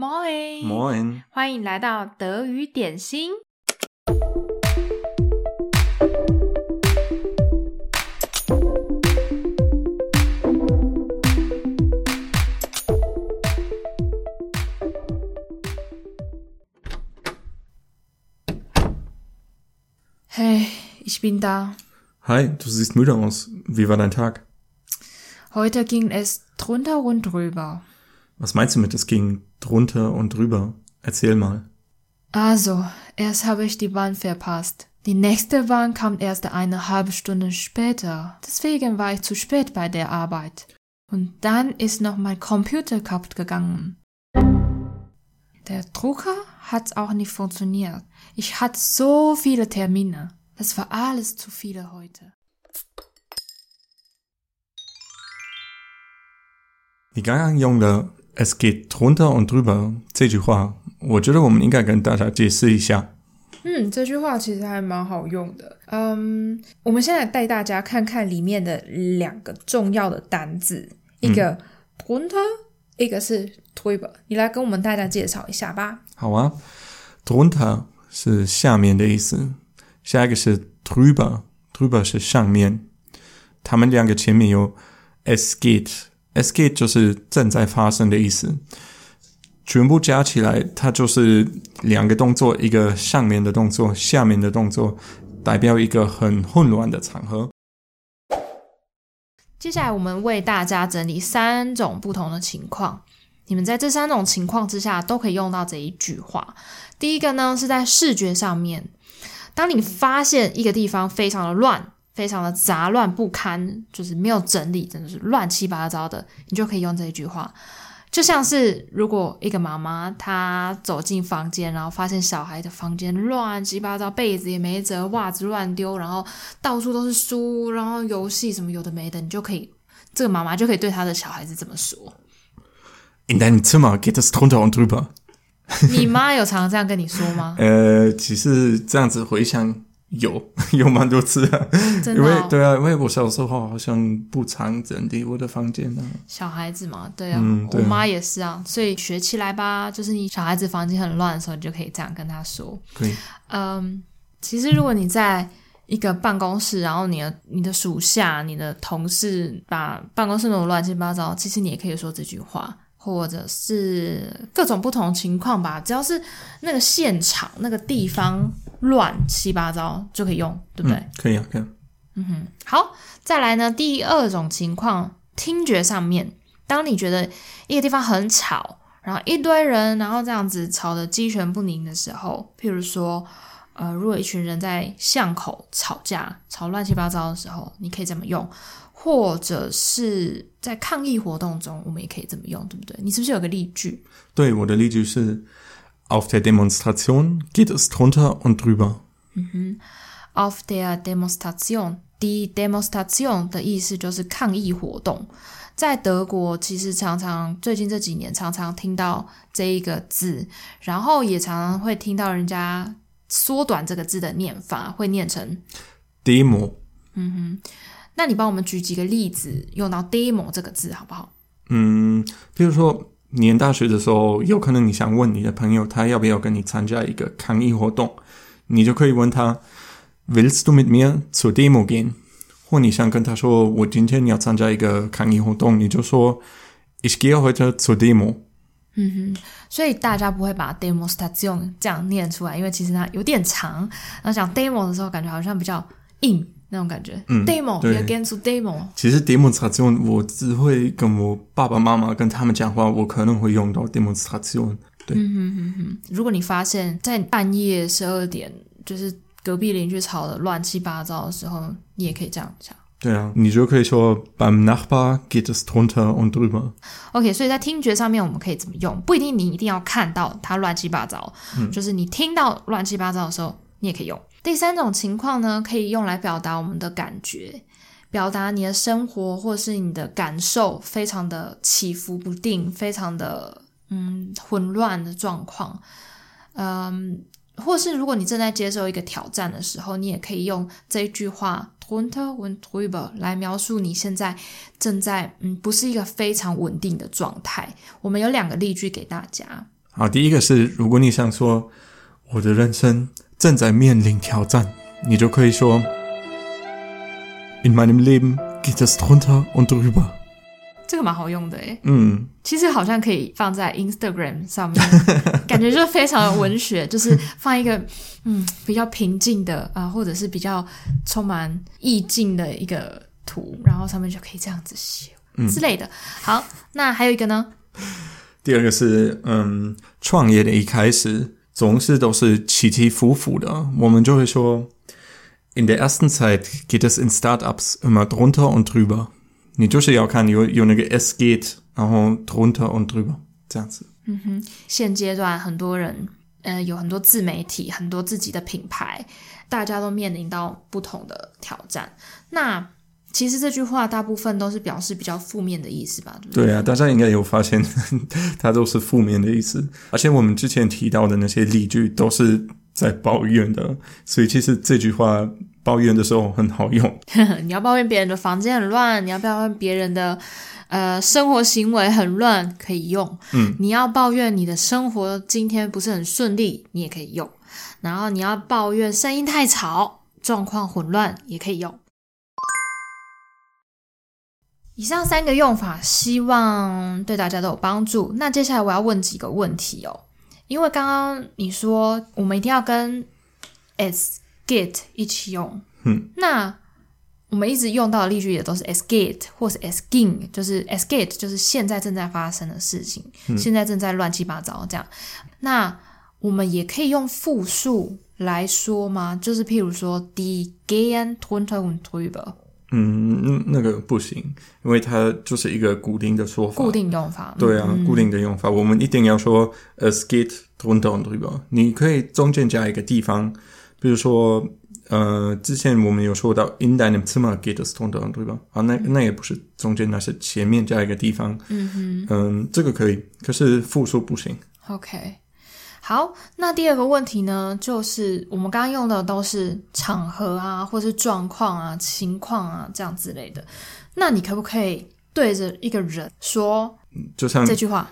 Moin Moin，欢迎来到德语点心。Hey, ich bin da. Hi, du siehst müde aus. Wie war dein Tag? Heute ging es drunter und drüber. Was meinst du mit es ging drunter und drüber. Erzähl mal. Also, erst habe ich die Bahn verpasst. Die nächste Bahn kam erst eine halbe Stunde später. Deswegen war ich zu spät bei der Arbeit. Und dann ist noch mein Computer kaputt gegangen. Der Drucker hat auch nicht funktioniert. Ich hatte so viele Termine. Das war alles zu viele heute. Die Gang Yongda “es geht drunter und drüber” 这句话，我觉得我们应该跟大家解释一下。嗯，这句话其实还蛮好用的。嗯，我们现在带大家看看里面的两个重要的单字，一个 drunter，一个是 drüber。你来跟我们大家介绍一下吧。好啊，drunter 是下面的意思，下一个是 drüber，drüber 是上面。他们两个前面有 “es geht”，“es geht” 就是正在发生的意思。全部加起来，它就是两个动作，一个上面的动作，下面的动作，代表一个很混乱的场合。接下来，我们为大家整理三种不同的情况，你们在这三种情况之下都可以用到这一句话。第一个呢，是在视觉上面，当你发现一个地方非常的乱，非常的杂乱不堪，就是没有整理，真的是乱七八糟的，你就可以用这一句话。就像是如果一个妈妈她走进房间，然后发现小孩的房间乱七八糟，被子也没折，袜子乱丢，然后到处都是书，然后游戏什么有的没的，你就可以，这个妈妈就可以对她的小孩子这么说：In deinem Zimmer geht es drunter und drüber。你妈有常常这样跟你说吗？呃，其实这样子回想。有 有蛮多次啊，真的哦、因为对啊，因为我小时候好像不常整理我的房间呢、啊。小孩子嘛，对啊，嗯、对啊我妈也是啊，所以学起来吧。就是你小孩子房间很乱的时候，你就可以这样跟他说。可以。嗯，其实如果你在一个办公室，然后你的你的属下、你的同事把办公室弄得乱七八糟，其实你也可以说这句话。或者是各种不同情况吧，只要是那个现场那个地方乱七八糟就可以用，对不对？嗯、可以啊，可以。嗯哼，好，再来呢，第二种情况，听觉上面，当你觉得一个地方很吵，然后一堆人，然后这样子吵得鸡犬不宁的时候，譬如说，呃，如果一群人在巷口吵架，吵乱七八糟的时候，你可以怎么用。或者是在抗议活动中，我们也可以这么用，对不对？你是不是有个例句？对，我的例句是：Auf der Demonstration geht es drunter und drüber。嗯哼，Auf der Demonstration，die Demonstration 的意思就是抗议活动。在德国，其实常常最近这几年常常听到这一个字，然后也常常会听到人家缩短这个字的念法，会念成 demo。嗯哼。那你帮我们举几个例子，用到 “demo” 这个字好不好？嗯，比如说，念大学的时候，有可能你想问你的朋友，他要不要跟你参加一个抗议活动，你就可以问他：“Willst du mit mir zur Demo gehen？” 或你想跟他说：“我今天要参加一个抗议活动。”你就说：“Ich gehe heute zur Demo。”嗯哼，所以大家不会把 “Demonstration” 这样念出来，因为其实它有点长。然后讲 “demo” 的时候，感觉好像比较硬。那种感觉，嗯，demo，you can do demo。其实 demonstration 我只会跟我爸爸妈妈跟他们讲话，我可能会用到 demonstration。对，嗯哼哼哼。如果你发现，在半夜十二点，就是隔壁邻居吵得乱七八糟的时候，你也可以这样讲。对啊，你就可以说 beim Nachbar geht es drunter und drüber。OK，所以在听觉上面，我们可以怎么用？不一定你一定要看到它乱七八糟，嗯，就是你听到乱七八糟的时候，你也可以用。第三种情况呢，可以用来表达我们的感觉，表达你的生活或是你的感受非常的起伏不定，非常的嗯混乱的状况，嗯，或是如果你正在接受一个挑战的时候，你也可以用这一句话 drunter und drüber 来描述你现在正在嗯不是一个非常稳定的状态。我们有两个例句给大家。好，第一个是，如果你想说我的人生正在面临挑战，你就可以说：In meinem Leben geht es drunter und drüber。这个蛮好用的诶。嗯，其实好像可以放在 Instagram 上面，感觉就非常的文学，就是放一个嗯比较平静的啊、呃，或者是比较充满意境的一个图，然后上面就可以这样子写、嗯、之类的。好，那还有一个呢？第二个是嗯，创业的一开始总是都是起起伏伏的，我们就会说：In der ersten Zeit geht es in Startups immer drunter und drüber。你就是要看有有那个 es geht，然后 drunter und drüber 这样子。嗯哼，现阶段很多人，呃，有很多自媒体，很多自己的品牌，大家都面临到不同的挑战。那 其实这句话大部分都是表示比较负面的意思吧？对不对？对啊，大家应该有发现，它都是负面的意思。而且我们之前提到的那些例句都是在抱怨的，所以其实这句话。抱怨的时候很好用。你要抱怨别人的房间很乱，你要抱怨别人的呃生活行为很乱，可以用。嗯，你要抱怨你的生活今天不是很顺利，你也可以用。然后你要抱怨声音太吵，状况混乱，也可以用。以上三个用法，希望对大家都有帮助。那接下来我要问几个问题哦，因为刚刚你说我们一定要跟 s get 一起用，嗯，那我们一直用到的例句也都是 es geht 或是 es ging，就是 es geht 就是现在正在发生的事情，嗯、现在正在乱七八糟这样。那我们也可以用复数来说吗？就是譬如说 die gehen drunter und drüber。嗯，那个不行，因为它就是一个固定的说法，固定用法。对啊，嗯、固定的用法，我们一定要说 es geht drunter und drüber。你可以中间加一个地方。比如说，呃，之前我们有说到 in deinem Zimmer geht es drunter und drüber，啊，那那也不是中间，那是前面加一个地方。嗯哼，嗯，这个可以，可是复数不行。OK，好，那第二个问题呢，就是我们刚刚用的都是场合啊，或是状况啊、情况啊这样之类的。那你可不可以对着一个人说，就像这句话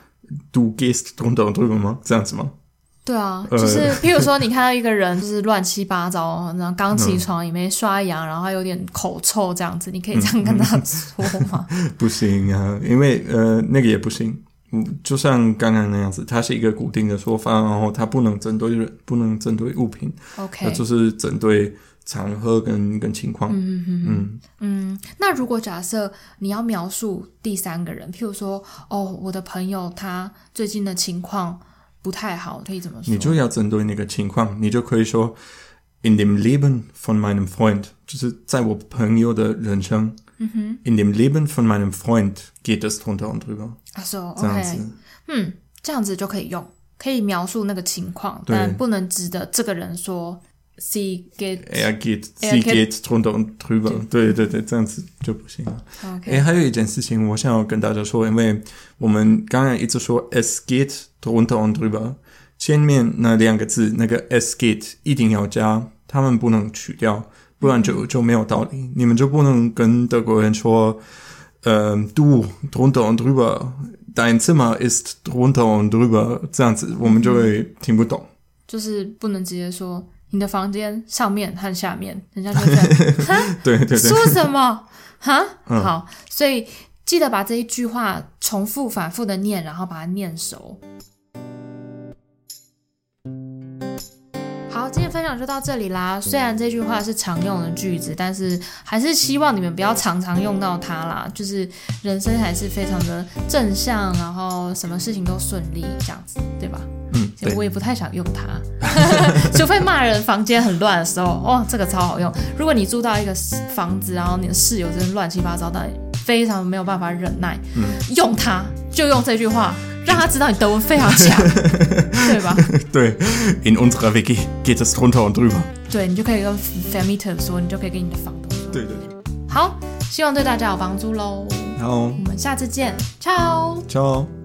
，Du gehst drunter und drüber 吗？这样子吗？对啊，就是譬如说，你看到一个人就是乱七八糟，然后刚起床也没刷牙，然后还有点口臭这样子，你可以这样跟他说吗？不行啊，因为呃那个也不行，嗯，就像刚刚那样子，它是一个固定的说法，然后它不能针对人，不能针对物品，OK，它就是针对场合跟跟情况。嗯嗯嗯嗯。那如果假设你要描述第三个人，譬如说，哦，我的朋友他最近的情况。不太好，可以怎么说？你就要针对那个情况，你就可以说 In dem Leben von meinem Freund，就是在我朋友的人生。嗯哼。In dem Leben von meinem Freund geht es drunter und drüber。啊，说这样子，okay. 嗯，这样子就可以用，可以描述那个情况，但不能指的这个人说。Sie geht, er geht, sie geht drunter und drüber。对对对，这样子就不行了。诶，还有一件事情，我想要跟大家说，因为我们刚刚一直说 es geht drunter und drüber，前面那两个字那个 es geht 一定要加，他们不能去掉，不然就就没有道理。你们就不能跟德国人说，呃，du drunter und drüber，dein Zimmer ist drunter und drüber，这样子我们就会听不懂。就是不能直接说。你的房间上面和下面，人家就这样，哈，对对对，说什么？哈、嗯，好，所以记得把这一句话重复、反复的念，然后把它念熟。好，今天分享就到这里啦。虽然这句话是常用的句子，但是还是希望你们不要常常用到它啦。就是人生还是非常的正向，然后什么事情都顺利，这样子，对吧？嗯，我也不太想用它，除非骂人房间很乱的时候，哇，这个超好用。如果你住到一个房子，然后你的室友真的乱七八糟，但非常没有办法忍耐，嗯，用它就用这句话，让他知道你德文非常强，对吧？对，In unserer WG geht es drunter und drüber。对，你就可以跟 Vermieter 说，你就可以跟你的房东说。对对对。好，希望对大家有帮助喽。好，我们下次见，ciao。ciao。